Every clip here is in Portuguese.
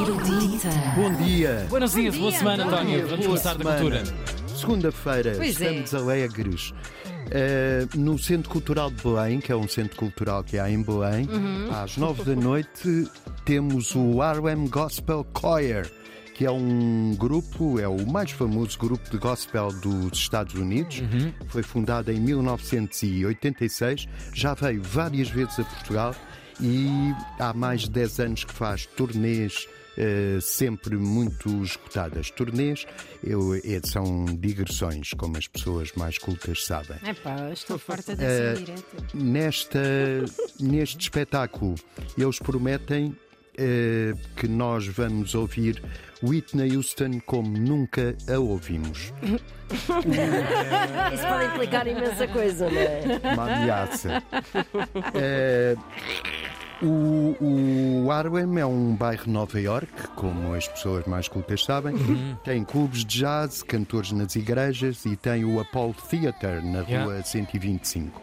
Erudita. Bom dia. Buenos dias, boa dia, semana, António. Vamos Boa começar da semana. cultura. Segunda-feira, Pois é. estamos alegres. Eh, no Centro Cultural de Belém, que é um centro cultural que há em Belém, Uhum. às nove da noite temos o Harlem Gospel Choir, que é um grupo, é o mais famoso grupo de gospel dos Estados Unidos. Uhum. Foi fundado em 1986, já veio várias vezes a Portugal e há mais de 10 anos que faz turnês eh, sempre muito escutadas. Turnês eu, eh, são digressões, como as pessoas mais cultas sabem. Epá, estou farta direta. Nesta, neste espetáculo, eles prometem eh, que nós vamos ouvir Whitney Houston como nunca a ouvimos. Isso pode implicar imensa coisa, não é? Uma ameaça. Eh, o, o Harlem é um bairro de Nova York, como as pessoas mais cultas sabem. Tem clubes de jazz, cantores nas igrejas e tem o Apollo Theatre na Yeah. rua 125.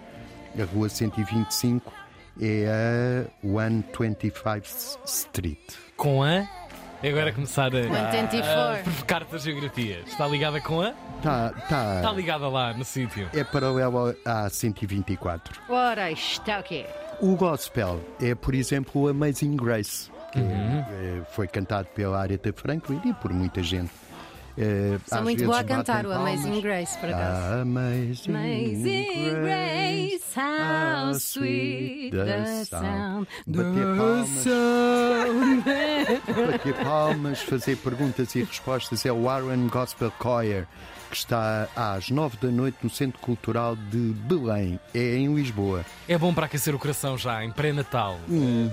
A rua 125 é a 125th Street. Com a. É agora começar a. 124. a provocar-te a geografia. Está ligada com a? Tá, tá, Está ligada lá no sítio. é paralelo à 124. Ora, está o quê? O gospel é, por exemplo, o Amazing Grace, que Uhum. é- foi cantado pela Aretha Franklin e por muita gente. É, Sou muito boa a cantar o. Amazing Grace, por acaso. Ah, Amazing, Amazing Grace, how sweet the sound. Bater palmas, bater palmas, fazer perguntas e respostas é o Aaron Gospel Choir, que está às nove da noite no Centro Cultural de Belém, é em Lisboa. É bom para aquecer o coração já, em pré-natal. Hum.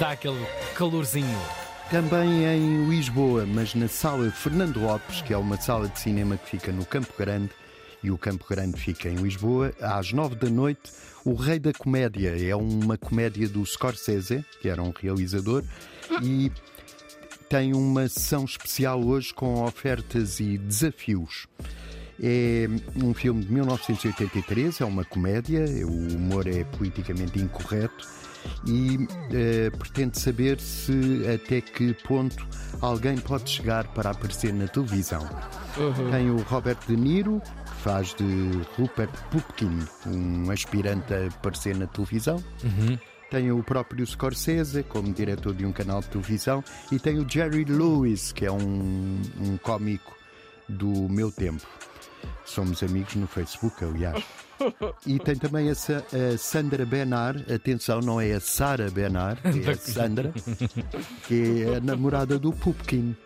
Dá aquele calorzinho. Também em Lisboa, mas na sala Fernando Lopes, que é uma sala de cinema que fica no Campo Grande, e o Campo Grande fica em Lisboa, às nove da noite, O Rei da Comédia. É uma comédia do Scorsese, que era um realizador, e tem uma sessão especial hoje com ofertas e desafios. É um filme de 1983, é uma comédia, o humor é politicamente incorreto e eh, pretende saber se até que ponto alguém pode chegar para aparecer na televisão. Tem o Robert De Niro, que faz de Rupert Pupkin, um aspirante a aparecer na televisão. Tem o próprio Scorsese como diretor de um canal de televisão e tem o Jerry Lewis, que é um, um cómico do meu tempo. Somos amigos no Facebook, aliás. E tem também a, Sa- a Sandra Benar, atenção, não é a Sara Benar, é a Sandra, que é a namorada do Pupkin.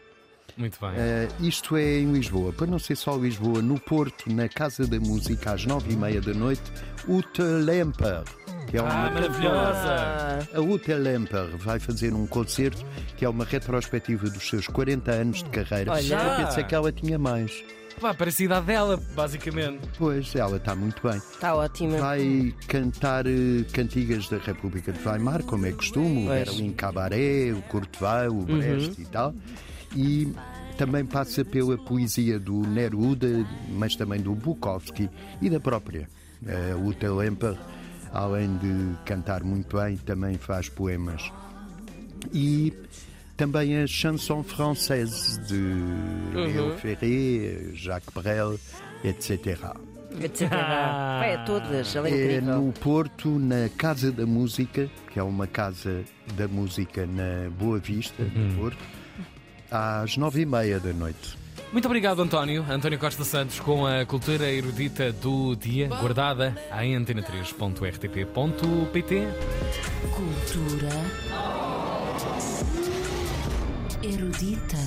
Muito bem. Eh, isto é em Lisboa, para não ser só Lisboa, no Porto, na Casa da Música, às nove e meia da noite, Ute Lemper, que é Ah, uma maravilhosa! a Ute Lemper vai fazer um concerto que é uma retrospectiva dos seus 40 anos de carreira. Olha. Eu pensei que ela tinha mais. Pá, parece a idade dela, basicamente. Pois, ela está muito bem. Está ótima. Vai cantar eh, cantigas da República de Weimar, como é costume, o. Berlim Cabaret, o Weill, o Brecht e tal. E também passa pela poesia do Neruda, mas também do Bukowski e da própria. Eh, Ute Lemper, além de cantar muito bem, também faz poemas. E também a chanson française de Léo Ferré, Jacques Brel, etc. etc. Vai a todas, ela é É no Porto, na Casa da Música, que é uma casa da música na Boa Vista, no Porto, às nove e meia da noite. Muito obrigado, António. António Costa Santos com a cultura erudita do dia, guardada em antena3.rtp.pt. Cultura erudita.